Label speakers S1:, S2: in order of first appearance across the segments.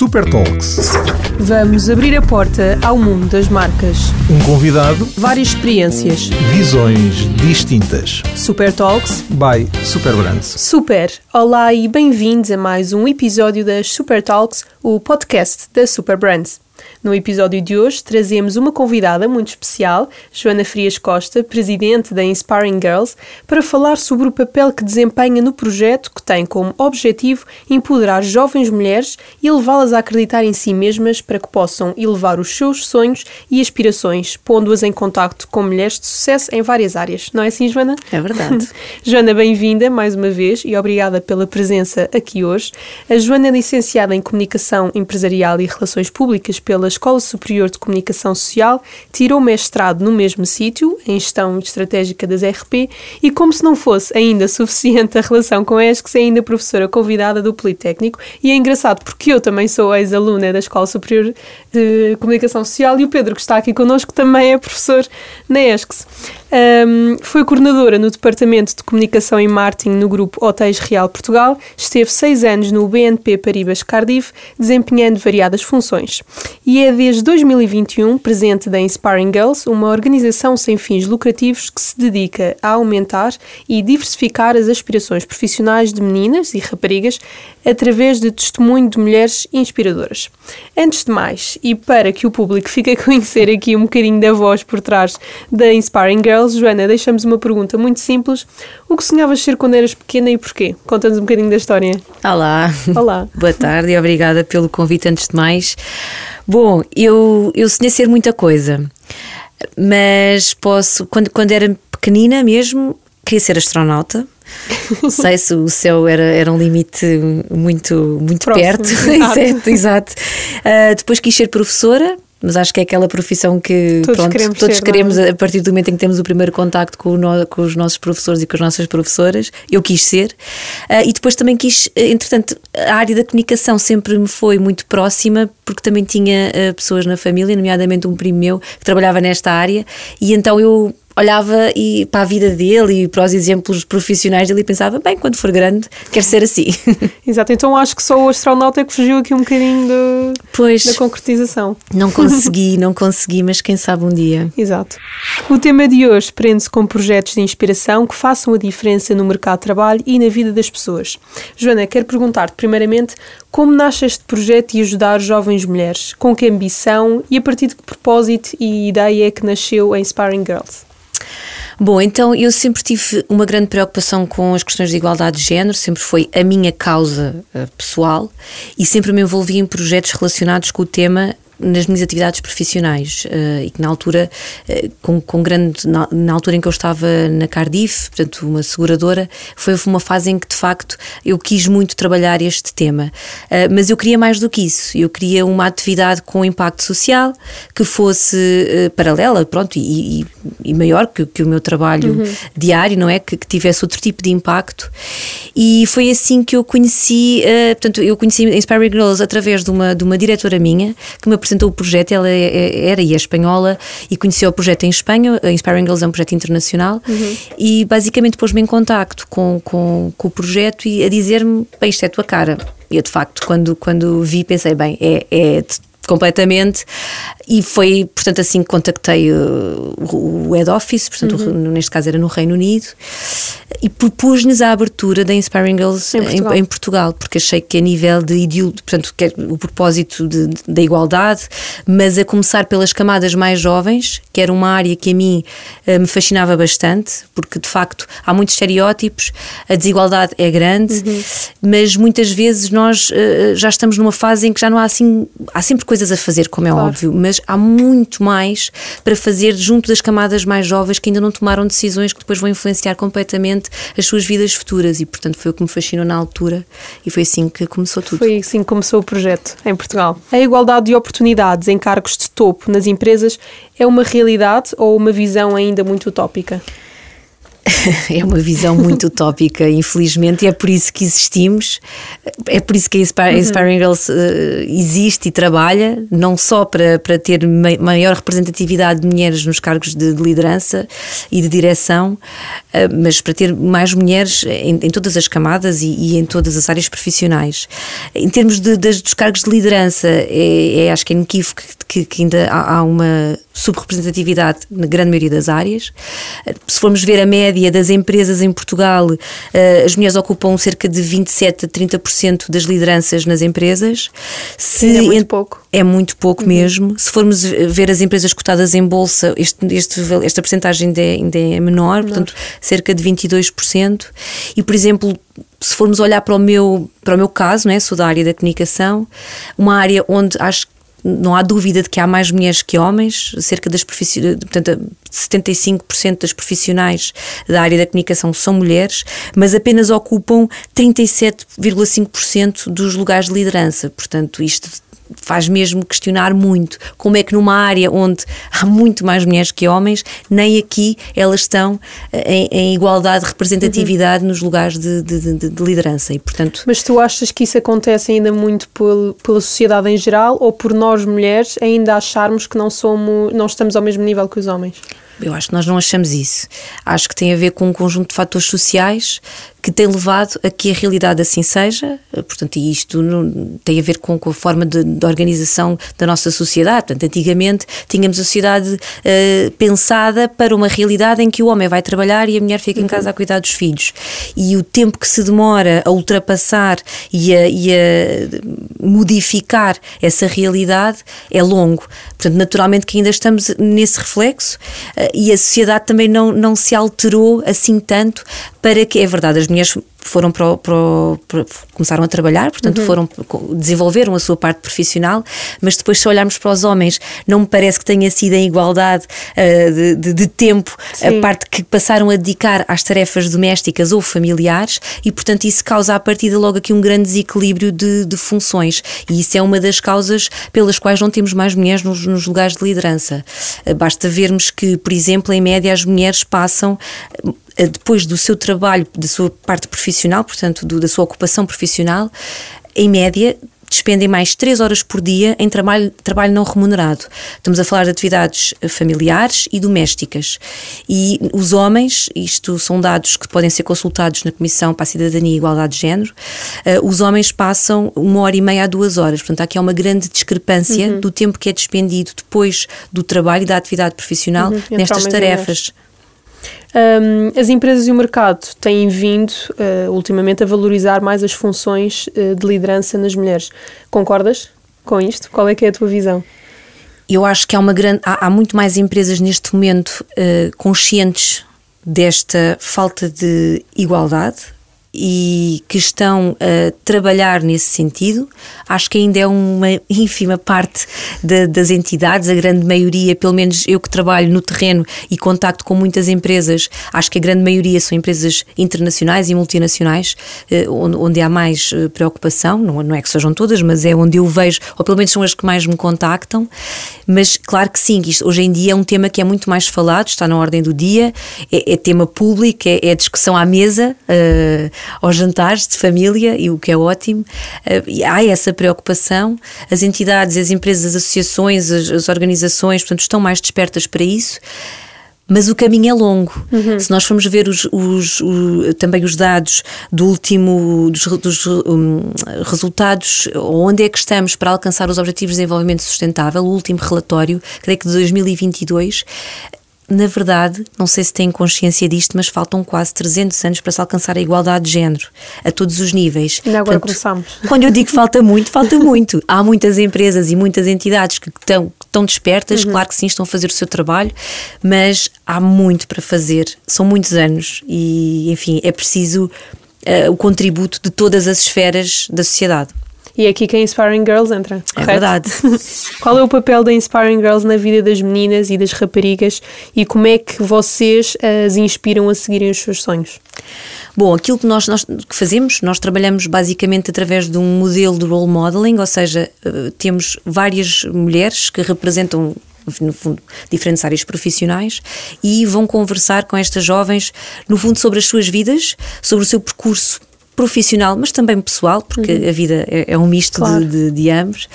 S1: Super Talks.
S2: Vamos abrir a porta ao mundo das marcas.
S1: Um convidado,
S2: Várias experiências.
S1: visões distintas.
S2: Super Talks.
S1: By Super Brands.
S2: Super! Olá e bem-vindos a mais um episódio das Super Talks, o podcast da Super Brands. No episódio de hoje trazemos uma convidada muito especial, Joana Frias Costa, presidente da Inspiring Girls, para falar sobre o papel que desempenha no projeto que tem como objetivo empoderar jovens mulheres e levá-las a acreditar em si mesmas para que possam elevar os seus sonhos e aspirações, pondo-as em contacto com mulheres de sucesso em várias áreas. Não é assim, Joana?
S3: É verdade.
S2: Joana, bem-vinda mais uma vez e obrigada pela presença aqui hoje. A Joana é licenciada em Comunicação Empresarial e Relações Públicas pela Escola Superior de Comunicação Social, tirou mestrado no mesmo sítio, em Gestão Estratégica das RP, e como se não fosse ainda suficiente a relação com a ESCS, é ainda professora convidada do Politécnico. E é engraçado porque eu também sou ex-aluna da Escola Superior de Comunicação Social e o Pedro, que está aqui connosco, também é professor na ESCS. Um, foi coordenadora no Departamento de Comunicação e Marketing no Grupo Hotéis Real Portugal, esteve seis anos no BNP Paribas Cardiff, desempenhando variadas funções. E é desde 2021 presente da Inspiring Girls, uma organização sem fins lucrativos que se dedica a aumentar e diversificar as aspirações profissionais de meninas e raparigas através de testemunho de mulheres inspiradoras. Antes de mais, e para que o público fique a conhecer aqui um bocadinho da voz por trás da Inspiring Girls, Joana, deixamos uma pergunta muito simples. O que sonhavas ser quando eras pequena e porquê? Conta-nos um bocadinho da história.
S3: Olá.
S2: Olá.
S3: Boa tarde e obrigada pelo convite antes de mais. Bom, eu, eu sonhei ser muita coisa, mas posso, quando, quando era pequenina mesmo, queria ser astronauta. Não sei se o céu era, era um limite muito, muito
S2: Próximo,
S3: perto.
S2: exato.
S3: exato. Ah, depois quis ser professora, mas acho que é aquela profissão que
S2: Todos
S3: pronto,
S2: queremos
S3: todos
S2: ser, é?
S3: queremos a partir do momento em que temos o primeiro contacto com, no- com os nossos professores e com as nossas professoras. Eu quis ser. Ah, e depois também quis, eh, entretanto, a área da comunicação sempre me foi muito próxima, porque também tinha ah, pessoas na família, nomeadamente um primo meu que trabalhava nesta área, e então eu olhava e para a vida dele e para os exemplos profissionais dele e pensava, bem, quando for grande, quero ser assim.
S2: Exato, então acho que só o astronauta é que fugiu aqui um bocadinho do-
S3: pois,
S2: da concretização.
S3: não consegui, não consegui, mas quem sabe um dia.
S2: Exato. O tema de hoje prende-se com projetos de inspiração que façam a diferença no mercado de trabalho e na vida das pessoas. Joana, quero perguntar-te primeiramente como nasce este projeto de ajudar jovens mulheres? Com que ambição e a partir de que propósito e ideia é que nasceu a Inspiring Girls?
S3: Bom, então eu sempre tive uma grande preocupação com as questões de igualdade de género, sempre foi a minha causa eh, pessoal e sempre me envolvi em projetos relacionados com o tema nas minhas atividades profissionais eh, e que na altura, eh, com, com grande, na, na altura em que eu estava na Cardiff, portanto uma seguradora, foi uma fase em que de facto eu quis muito trabalhar este tema, Eh, mas eu queria mais do que isso, eu queria uma atividade com impacto social que fosse paralela, pronto, e, e- e maior que, que o meu trabalho diário, não é? Que, que tivesse outro tipo de impacto. E foi assim que eu conheci, portanto, eu conheci Inspiring Girls através de uma, de uma diretora minha que me apresentou o projeto. Ela é- é- era e é espanhola e conheceu o projeto em Espanha. A Inspiring Girls é um projeto internacional e basicamente pôs-me em contacto com, com, com o projeto e a dizer-me: bem, isto é a tua cara. E eu, de facto, quando, quando vi, pensei: bem, é, é completamente e foi portanto assim que contactei uh, o head office portanto
S2: Uhum.
S3: o- neste caso era no Reino Unido e propus-nos a abertura da Inspiring Girls
S2: Em
S3: em,
S2: Portugal.
S3: em Portugal porque achei que a nível de portanto é o propósito de- de- da igualdade mas a começar pelas camadas mais jovens que era uma área que a mim eh, me fascinava bastante porque de facto há muitos estereótipos a desigualdade é grande
S2: Uhum.
S3: mas muitas vezes nós eh, já estamos numa fase em que já não há assim há sempre coisas a fazer como é
S2: Claro.
S3: óbvio mas há muito mais para fazer junto das camadas mais jovens que ainda não tomaram decisões que depois vão influenciar completamente as suas vidas futuras e portanto foi o que me fascinou na altura e foi assim que começou tudo.
S2: Foi assim que começou o projeto em Portugal. A igualdade de oportunidades em cargos de topo nas empresas é uma realidade ou uma visão ainda muito utópica?
S3: é uma visão muito utópica, infelizmente, e é por isso que existimos, é por isso que a uhum. Inspiring Girls uh, existe e trabalha, não só para, para ter maior representatividade de mulheres nos cargos de, de liderança e de direção, uh, mas para ter mais mulheres em, em todas as camadas e, e, em todas as áreas profissionais. Em termos de, de, dos cargos de liderança, é, é acho que é inequívoco que, que ainda há, há uma subrepresentatividade na grande maioria das áreas. Se formos ver a média das empresas em Portugal, eh, as mulheres ocupam cerca de 27 a 30% das lideranças nas empresas.
S2: Se é muito pouco.
S3: É muito pouco uhum. mesmo. Se formos ver as empresas cotadas em bolsa, este, este, esta porcentagem ainda é, ainda é menor, menor, portanto, cerca de 22%. E, por exemplo, se formos olhar para o meu, para o meu caso, né, sou da área da comunicação, uma área onde acho que não há dúvida de que há mais mulheres que homens, cerca das portanto, 75% das profissionais da área da comunicação são mulheres, mas apenas ocupam 37,5% dos lugares de liderança. Portanto, isto faz mesmo questionar muito como é que numa área onde há muito mais mulheres que homens, nem aqui elas estão eh, em, em igualdade de representatividade uhum. nos lugares de, de, de, de, liderança e portanto...
S2: Mas tu achas que isso acontece ainda muito por, pela sociedade em geral ou por nós mulheres ainda acharmos que não somos, não estamos ao mesmo nível que os homens?
S3: Eu acho que nós não achamos isso. Acho que tem a ver com um conjunto de fatores sociais que tem levado a que a realidade assim seja, portanto, e isto não, tem a ver com, com a forma de, de, organização da nossa sociedade. Portanto, antigamente tínhamos a sociedade uh, pensada para uma realidade em que o homem vai trabalhar e a mulher fica em casa uhum. a cuidar dos filhos. E o tempo que se demora a ultrapassar e a, e a modificar essa realidade é longo. Portanto, naturalmente que ainda estamos nesse reflexo uh, e a sociedade também não, não se alterou assim tanto para que, é verdade, as mulheres foram para, para, para, começaram a trabalhar, portanto uhum. foram desenvolveram a sua parte profissional, mas depois se olharmos para os homens, não me parece que tenha sido em igualdade uh, de, de, de, tempo Sim. a parte que passaram a dedicar às tarefas domésticas ou familiares e portanto isso causa a partir de logo aqui um grande desequilíbrio de, de, funções e isso é uma das causas pelas quais não temos mais mulheres nos, nos lugares de liderança. Uh, basta vermos que, por exemplo, em média as mulheres passam depois do seu trabalho, da sua parte profissional, portanto, do, da sua ocupação profissional, em média, despendem mais 3 horas por dia em trabalho, trabalho não remunerado. Estamos a falar de atividades eh, familiares e domésticas. E os homens, isto são dados que podem ser consultados na Comissão para a Cidadania e Igualdade de Género, uh, os homens passam uma hora e meia a duas horas. Portanto, há aqui uma grande discrepância uhum. do tempo que é despendido depois do trabalho e da atividade profissional uhum. nestas tarefas.
S2: Um, as empresas e o mercado têm vindo uh, ultimamente a valorizar mais as funções uh, de liderança nas mulheres. Concordas com isto? Qual é que é a tua visão?
S3: Eu acho que há uma grande, há, há muito mais empresas neste momento uh, conscientes desta falta de igualdade e que estão a trabalhar nesse sentido. Acho que ainda é uma ínfima parte de, das entidades, a grande maioria, pelo menos eu que trabalho no terreno e contacto com muitas empresas, acho que a grande maioria são empresas internacionais e multinacionais, eh, onde, onde há mais eh, preocupação, não, não é que sejam todas, mas é onde eu vejo, ou pelo menos são as que mais me contactam. Mas claro que sim, isto hoje em dia é um tema que é muito mais falado, está na ordem do dia, é, é tema público, é, é discussão à mesa. Uh, aos jantares de família, e o que é ótimo. Uh, há essa preocupação. As entidades, as empresas, as associações, as, as organizações, portanto, estão mais despertas para isso mas o caminho é longo. Uhum. Se nós formos ver os, os, também os dados do último dos, dos um, resultados, onde é que estamos para alcançar os Objetivos de Desenvolvimento Sustentável, o último relatório, creio que de 2022, na verdade, não sei se têm consciência disto, mas faltam quase 300 anos para se alcançar a igualdade de género, a todos os níveis.
S2: E agora Portanto, começamos.
S3: Quando eu digo falta muito, falta muito. Há muitas empresas e muitas entidades que estão, que estão despertas, uhum. claro que sim, estão a fazer o seu trabalho, mas há muito para fazer. São muitos anos e, enfim, é preciso uh, o contributo de todas as esferas da sociedade.
S2: E é aqui que a Inspiring Girls entra.
S3: É verdade.
S2: Qual é o papel da Inspiring Girls na vida das meninas e das raparigas e como é que vocês as inspiram a seguirem os seus sonhos?
S3: Bom, aquilo que nós, nós que fazemos, nós trabalhamos basicamente através de um modelo de role modeling, ou seja, eh, temos várias mulheres que representam no fundo, diferentes áreas profissionais, e vão conversar com estas jovens, no fundo, sobre as suas vidas, sobre o seu percurso profissional, mas também pessoal, porque uhum. a vida é, é um misto claro. de, de, de, ambos,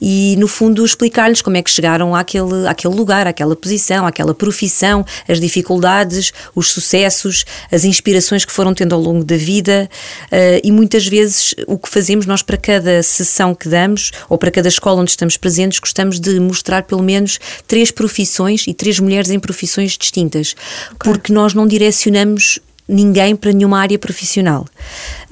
S3: e no fundo explicar-lhes como é que chegaram àquele, àquele lugar, àquela posição, àquela profissão, as dificuldades, os sucessos, as inspirações que foram tendo ao longo da vida, uh, e muitas vezes o que fazemos nós para cada sessão que damos, ou para cada escola onde estamos presentes, gostamos de mostrar pelo menos três profissões e três mulheres em profissões distintas, okay. porque nós não direcionamos ninguém para nenhuma área profissional.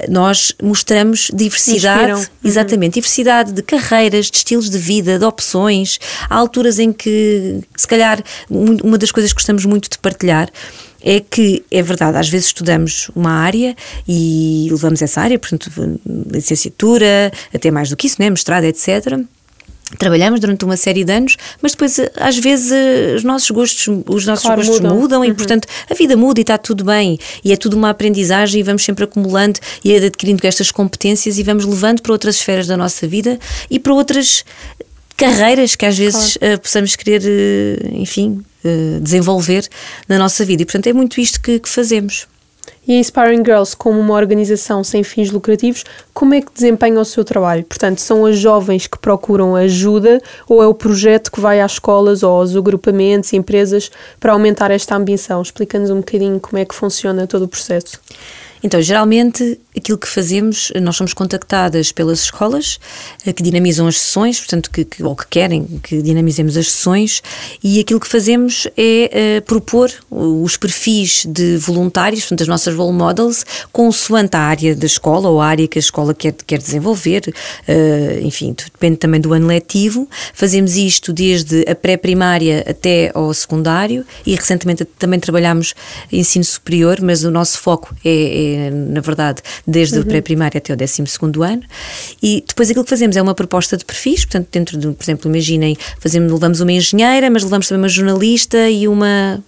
S3: Nós mostramos diversidade, uhum. exatamente, diversidade de carreiras, de estilos de vida, de opções. Há alturas em que, se calhar, uma das coisas que gostamos muito de partilhar é que é verdade, às vezes estudamos uma área e levamos essa área, portanto, licenciatura, até mais do que isso, né, mestrado, etc trabalhamos durante uma série de anos, mas depois às vezes os nossos gostos, os nossos claro, gostos mudam, mudam e uhum. portanto a vida muda e está tudo bem e é tudo uma aprendizagem e vamos sempre acumulando e adquirindo estas competências e vamos levando para outras esferas da nossa vida e para outras carreiras que às vezes claro. uh, possamos querer, uh, enfim, uh, desenvolver na nossa vida e portanto é muito isto que, que fazemos.
S2: E a Inspiring Girls, como uma organização sem fins lucrativos, como é que desempenha o seu trabalho? Portanto, são as jovens que procuram ajuda ou é o projeto que vai às escolas ou aos agrupamentos e empresas para aumentar esta ambição? Explica-nos um bocadinho como é que funciona todo o processo.
S3: Então, geralmente, aquilo que fazemos, nós somos contactadas pelas escolas eh, que dinamizam as sessões, portanto, que, que, ou que querem que dinamizemos as sessões, e aquilo que fazemos é uh, propor os perfis de voluntários, portanto, as nossas role models, consoante a área da escola ou a área que a escola quer, quer desenvolver, uh, enfim, depende também do ano letivo. Fazemos isto desde a pré-primária até ao secundário e recentemente também trabalhamos ensino superior, mas o nosso foco é, é na verdade, desde uhum. o pré-primário até o 12 ano. E depois aquilo que fazemos é uma proposta de perfis, portanto, dentro de, por exemplo, imaginem, fazemos, levamos uma engenheira, mas levamos também uma jornalista e uma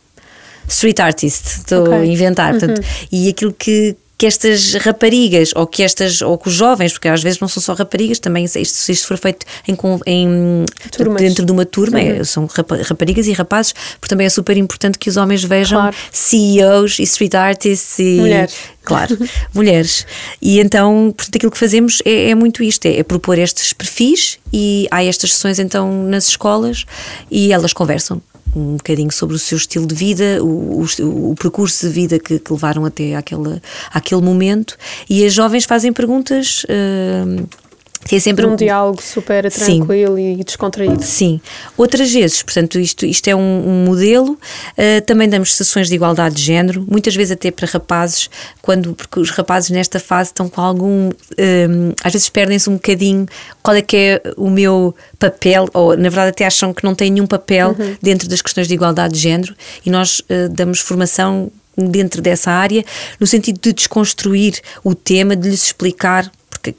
S3: street artist, estou okay. a inventar. Portanto, uhum. E aquilo que, que estas raparigas ou que estas ou que os jovens, porque às vezes não são só raparigas, também isto, se isto for feito em, em dentro de uma turma, uhum. são raparigas e rapazes, porque também é super importante que os homens vejam claro. CEOs e street artists e
S2: mulheres.
S3: Claro, mulheres. E então, portanto, aquilo que fazemos é, é muito isto: é, é, propor estes perfis e há estas sessões então nas escolas e elas conversam um bocadinho sobre o seu estilo de vida, o, o, o percurso de vida que, que, levaram até àquele, àquele momento. E as jovens fazem perguntas. Uh,
S2: que é sempre um, um diálogo super tranquilo sim, e descontraído.
S3: Sim. Outras vezes, portanto, isto, isto é um, um modelo. Uh, também damos sessões de igualdade de género, muitas vezes até para rapazes, quando, porque os rapazes nesta fase estão com algum. Um, às vezes perdem-se um bocadinho qual é que é o meu papel, ou na verdade até acham que não têm nenhum papel uhum. dentro das questões de igualdade de género, e nós uh, damos formação dentro dessa área, no sentido de desconstruir o tema, de lhes explicar porque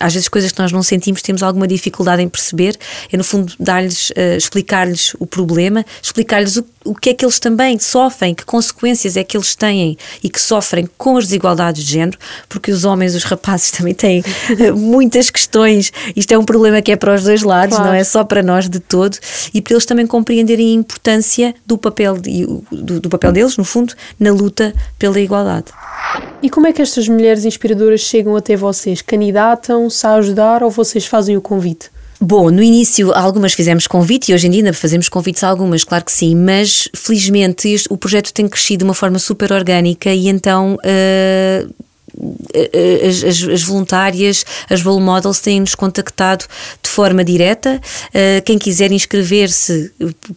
S3: às vezes coisas que nós não sentimos temos alguma dificuldade em perceber, é no fundo dar-lhes, uh, explicar-lhes o problema, explicar-lhes o, o que é que eles também sofrem, que consequências é que eles têm e que sofrem com as desigualdades de género, porque os homens, os rapazes também têm uh, muitas questões. Isto é um problema que é para os dois lados, claro. não é só para nós de todo, e para eles também compreenderem a importância do papel, de, do, do papel deles, no fundo, na luta pela igualdade.
S2: E como é que estas mulheres inspiradoras chegam até vocês? Candidatam-se a ajudar ou vocês fazem o convite?
S3: Bom, no início algumas fizemos convite e hoje em dia ainda fazemos convites a algumas, claro que sim, mas felizmente este, o projeto tem crescido de uma forma super orgânica e então uh, as, as, as, voluntárias, as role models têm-nos contactado de forma direta. Uh, quem quiser inscrever-se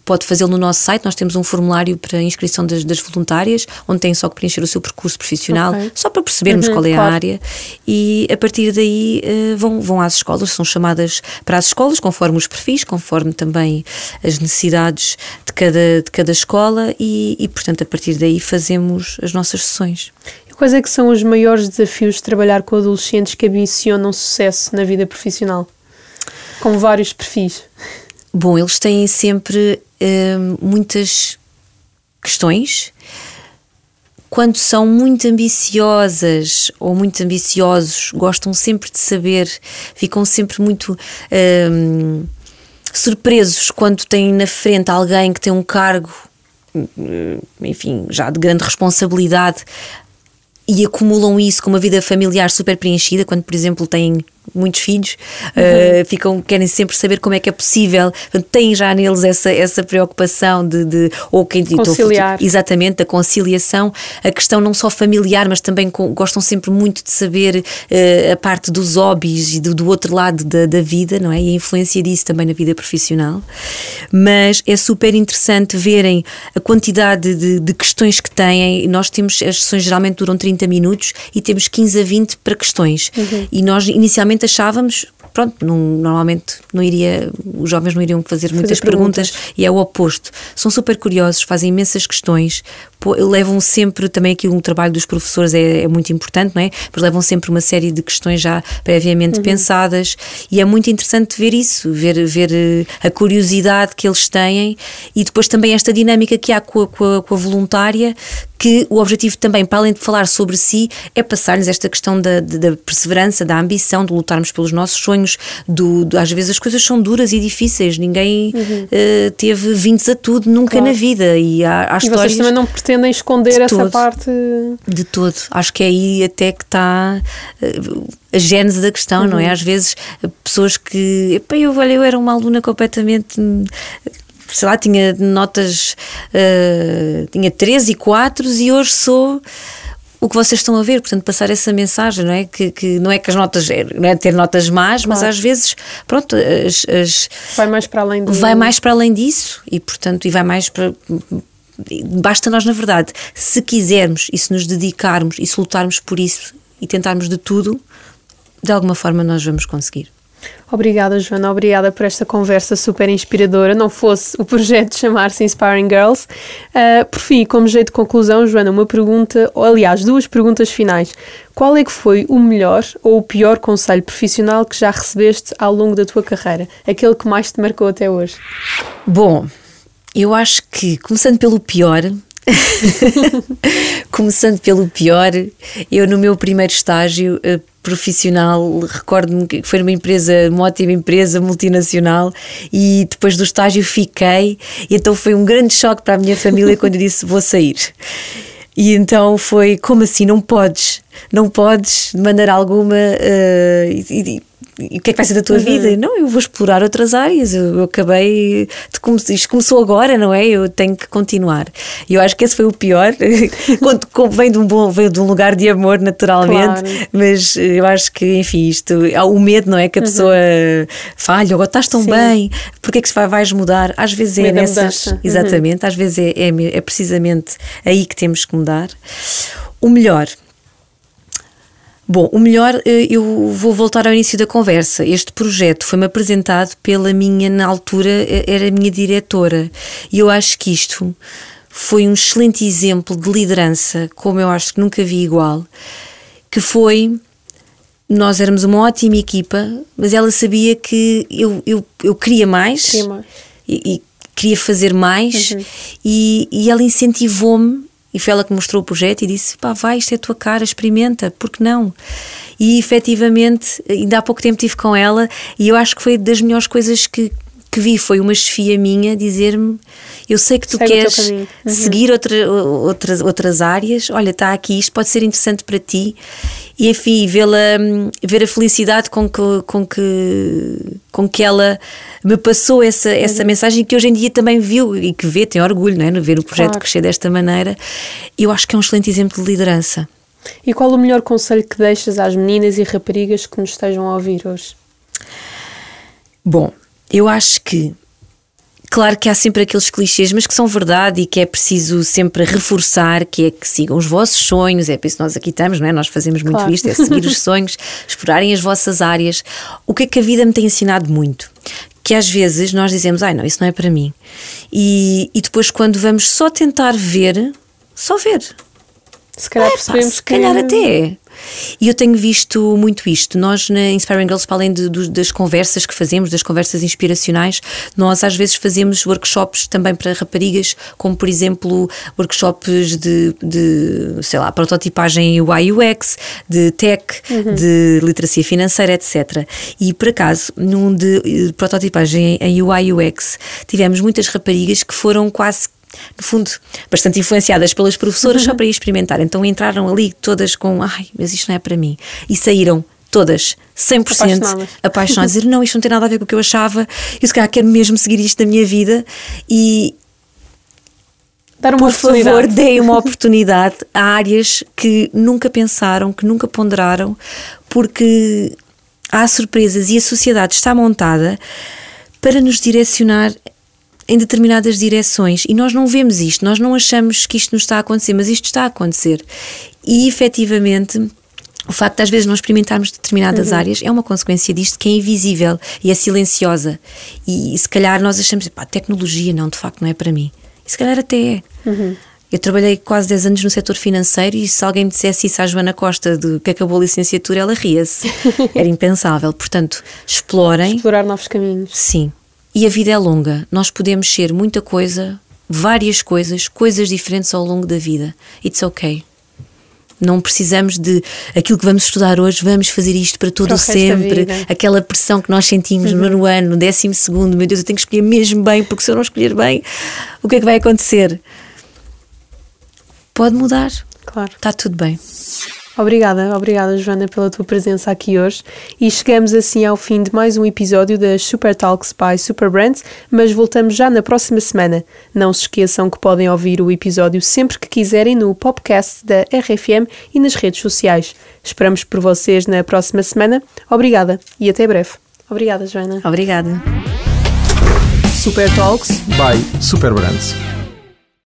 S3: pode fazê-lo no nosso site. Nós temos um formulário para inscrição das, das voluntárias, onde tem só que preencher o seu percurso profissional, okay. só para percebermos uhum, qual é claro. a área. E a partir daí uh, vão, vão às escolas, são chamadas para as escolas, conforme os perfis, conforme também as necessidades de cada, de cada escola, e, e portanto, a partir daí fazemos as nossas sessões.
S2: Quais é que são os maiores desafios de trabalhar com adolescentes que ambicionam sucesso na vida profissional? Com vários perfis.
S3: Bom, eles têm sempre uh, muitas questões. Quando são muito ambiciosas ou muito ambiciosos, gostam sempre de saber, ficam sempre muito. Uh, surpresos quando têm na frente alguém que tem um cargo, eh, enfim, já de grande responsabilidade e acumulam isso com uma vida familiar super preenchida, quando, por exemplo, têm muitos filhos, uhum. uh, ficam, querem sempre saber como é que é possível, têm já neles essa, essa preocupação de, de ou quem
S2: conciliar.
S3: exatamente, da conciliação, a questão não só familiar, mas também com, gostam sempre muito de saber uh, a parte dos hobbies e do, do outro lado da, da, vida, não é? E a influência disso também na vida profissional. Mas é super interessante verem a quantidade de, de questões que têm. Nós temos, as sessões geralmente duram 30 minutos e temos 15 a 20 para questões. Uhum. E nós inicialmente achávamos pronto, não, normalmente não iria, os jovens não iriam fazer, fazer muitas perguntas. perguntas. e é o oposto. São super curiosos, fazem imensas questões, levam sempre também aqui um trabalho dos professores é, é, muito importante, não é? Mas levam sempre uma série de questões já previamente uhum. pensadas e é muito interessante ver isso, ver, ver eh, a curiosidade que eles têm e depois também esta dinâmica que há com a, com a, com a voluntária que o objetivo também, para além de falar sobre si, é passar-lhes esta questão da, da, perseverança, da ambição, de lutarmos pelos nossos sonhos. Do, do, às vezes as coisas são duras e difíceis, ninguém uhum. uh, teve vindos a tudo nunca claro. na vida. E há, há
S2: e
S3: histórias.
S2: Vocês também não pretendem esconder essa todo, parte.
S3: De todo. Acho que é aí até que está. Uh, a gênese da questão, uhum. não é? Uhum. Às vezes pessoas que. Epá, eu, olha, eu era uma aluna completamente sei lá, tinha notas, uh, tinha 3 e 4 e hoje sou o que vocês estão a ver, portanto, passar essa mensagem, não é? Que, que não é que as notas, não é ter notas más, claro. mas às vezes, pronto, as, as,
S2: vai mais para além
S3: disso. Vai mais para além disso e, portanto, e vai mais para. Basta nós, na verdade, se quisermos e se nos dedicarmos e se lutarmos por isso e tentarmos de tudo, de alguma forma nós vamos conseguir.
S2: Obrigada, Joana. Obrigada por esta conversa super inspiradora. Não fosse o projeto chamar-se Inspiring Girls. Uh, por fim, como jeito de conclusão, Joana, uma pergunta, ou aliás, duas perguntas finais. Qual é que foi o melhor ou o pior conselho profissional que já recebeste ao longo da tua carreira? Aquele que mais te marcou até hoje?
S3: Bom, eu acho que, começando pelo pior, Começando pelo pior, eu no meu primeiro estágio uh, profissional, recordo-me que foi numa empresa, uma ótima empresa multinacional, e depois do estágio fiquei, e então foi um grande choque para a minha família quando eu disse vou sair. E então foi como assim? Não podes, não podes de maneira alguma. Uh, e, e o que é que vai ser da tua uhum. vida? Não, eu vou explorar outras áreas. Eu, eu acabei. De, isto começou agora, não é? Eu tenho que continuar. E eu acho que esse foi o pior. Quando, vem, de um bom, vem de um lugar de amor, naturalmente. Claro. Mas eu acho que, enfim, isto. Há o medo, não é? Que a uhum. pessoa falha, agora estás tão Sim. bem, porque é que vai, vais mudar? Às vezes é nessas. Uhum. Exatamente, às vezes é, é, é precisamente aí que temos que mudar. O melhor Bom, o melhor, eh, eu vou voltar ao início da conversa. Este projeto foi-me apresentado pela minha, na altura, eh, era a minha diretora. E eu acho que isto foi um excelente exemplo de liderança, como eu acho que nunca vi igual, que foi. Nós éramos uma ótima equipa, mas ela sabia que eu, eu, eu queria mais, queria mais. E, e, queria fazer mais, uhum. e, e ela incentivou-me e foi ela que mostrou o projeto e disse: pá, vai, isto é a tua cara, experimenta, porque não? E efetivamente, ainda há pouco tempo estive com ela e eu acho que foi das melhores coisas que, que vi. Foi uma chefia minha dizer-me: Eu sei que tu Segue queres uhum. seguir outra, outras, outras áreas, olha, está aqui, isto pode ser interessante para ti. E enfim, vê-la, ver a felicidade com que, com que, com que ela me passou essa, essa uhum. mensagem que hoje em dia também viu e que vê, tem orgulho, não é? Ver o projeto claro. crescer desta maneira. Eu acho que é um excelente exemplo de liderança.
S2: E qual o melhor conselho que deixas às meninas e raparigas que nos estejam a ouvir hoje?
S3: Bom, eu acho que Claro que há sempre aqueles clichês, mas que são verdade e que é preciso sempre reforçar, que é que sigam os vossos sonhos, é por isso que nós aqui estamos, não é? Nós fazemos muito claro. isto, é seguir os sonhos, explorarem as vossas áreas. O que é que a vida me tem ensinado muito? Que às vezes nós dizemos, ai não, isso não é para mim. E, e depois quando vamos só tentar ver, só ver,
S2: Se calhar
S3: É, pá,
S2: percebemos
S3: se calhar
S2: que...
S3: até. E eu tenho visto muito isto. Nós na Inspiring Girls, para além de- do- das conversas que fazemos, das conversas inspiracionais, nós às vezes fazemos workshops também para raparigas, como por exemplo workshops de, de sei lá, prototipagem UI UX, de tech, de literacia financeira, etc. E por acaso, num de eh, prototipagem em UI UX, tivemos muitas raparigas que foram quase no fundo, bastante influenciadas pelas professoras só para ir experimentar. Então entraram ali todas com, ai, mas isto não é para mim. E saíram todas 100%
S2: Apaixonadas.
S3: apaixonadas, dizer não, isto não tem nada a ver com o que eu achava, eu se calhar quero mesmo seguir isto na minha vida e
S2: Dar uma
S3: por favor, deem uma oportunidade a áreas que nunca pensaram, que nunca ponderaram, porque há surpresas e a sociedade está montada para nos direcionar em determinadas direções e nós não vemos isto, nós não achamos que isto nos está a acontecer, mas isto está a acontecer. E efetivamente. O facto de às vezes não experimentarmos determinadas áreas é uma consequência disto que é invisível e é silenciosa. E, se calhar nós achamos, pá, tecnologia não, de facto não é para mim. E se calhar até é. Eu trabalhei quase 10 anos no setor financeiro e se alguém me dissesse isso à Joana Costa de que acabou a licenciatura, ela ria-se. Era impensável. Portanto, explorem.
S2: Explorar novos caminhos.
S3: Sim. E a vida é longa. Nós podemos ser muita coisa, várias coisas, coisas diferentes ao longo da vida. It's okay. Não precisamos de aquilo que vamos estudar hoje, vamos fazer isto para todo
S2: Para o
S3: sempre.
S2: Uhum.
S3: Aquela pressão que nós sentimos no nono ano, no décimo segundo, meu Deus, eu tenho que escolher mesmo bem, porque se eu não escolher bem, o que é que vai acontecer? Pode mudar,
S2: Claro.
S3: está tudo bem.
S2: Obrigada, obrigada Joana pela tua presença aqui hoje e chegamos assim ao fim de mais um episódio das Super Talks by Super Brands, mas voltamos já na próxima semana. Não se esqueçam que podem ouvir o episódio sempre que quiserem no podcast da RFM e nas redes sociais. Esperamos por vocês na próxima semana. Obrigada e até breve. Obrigada, Joana.
S3: Obrigada.
S1: Super Talks by Super Brands.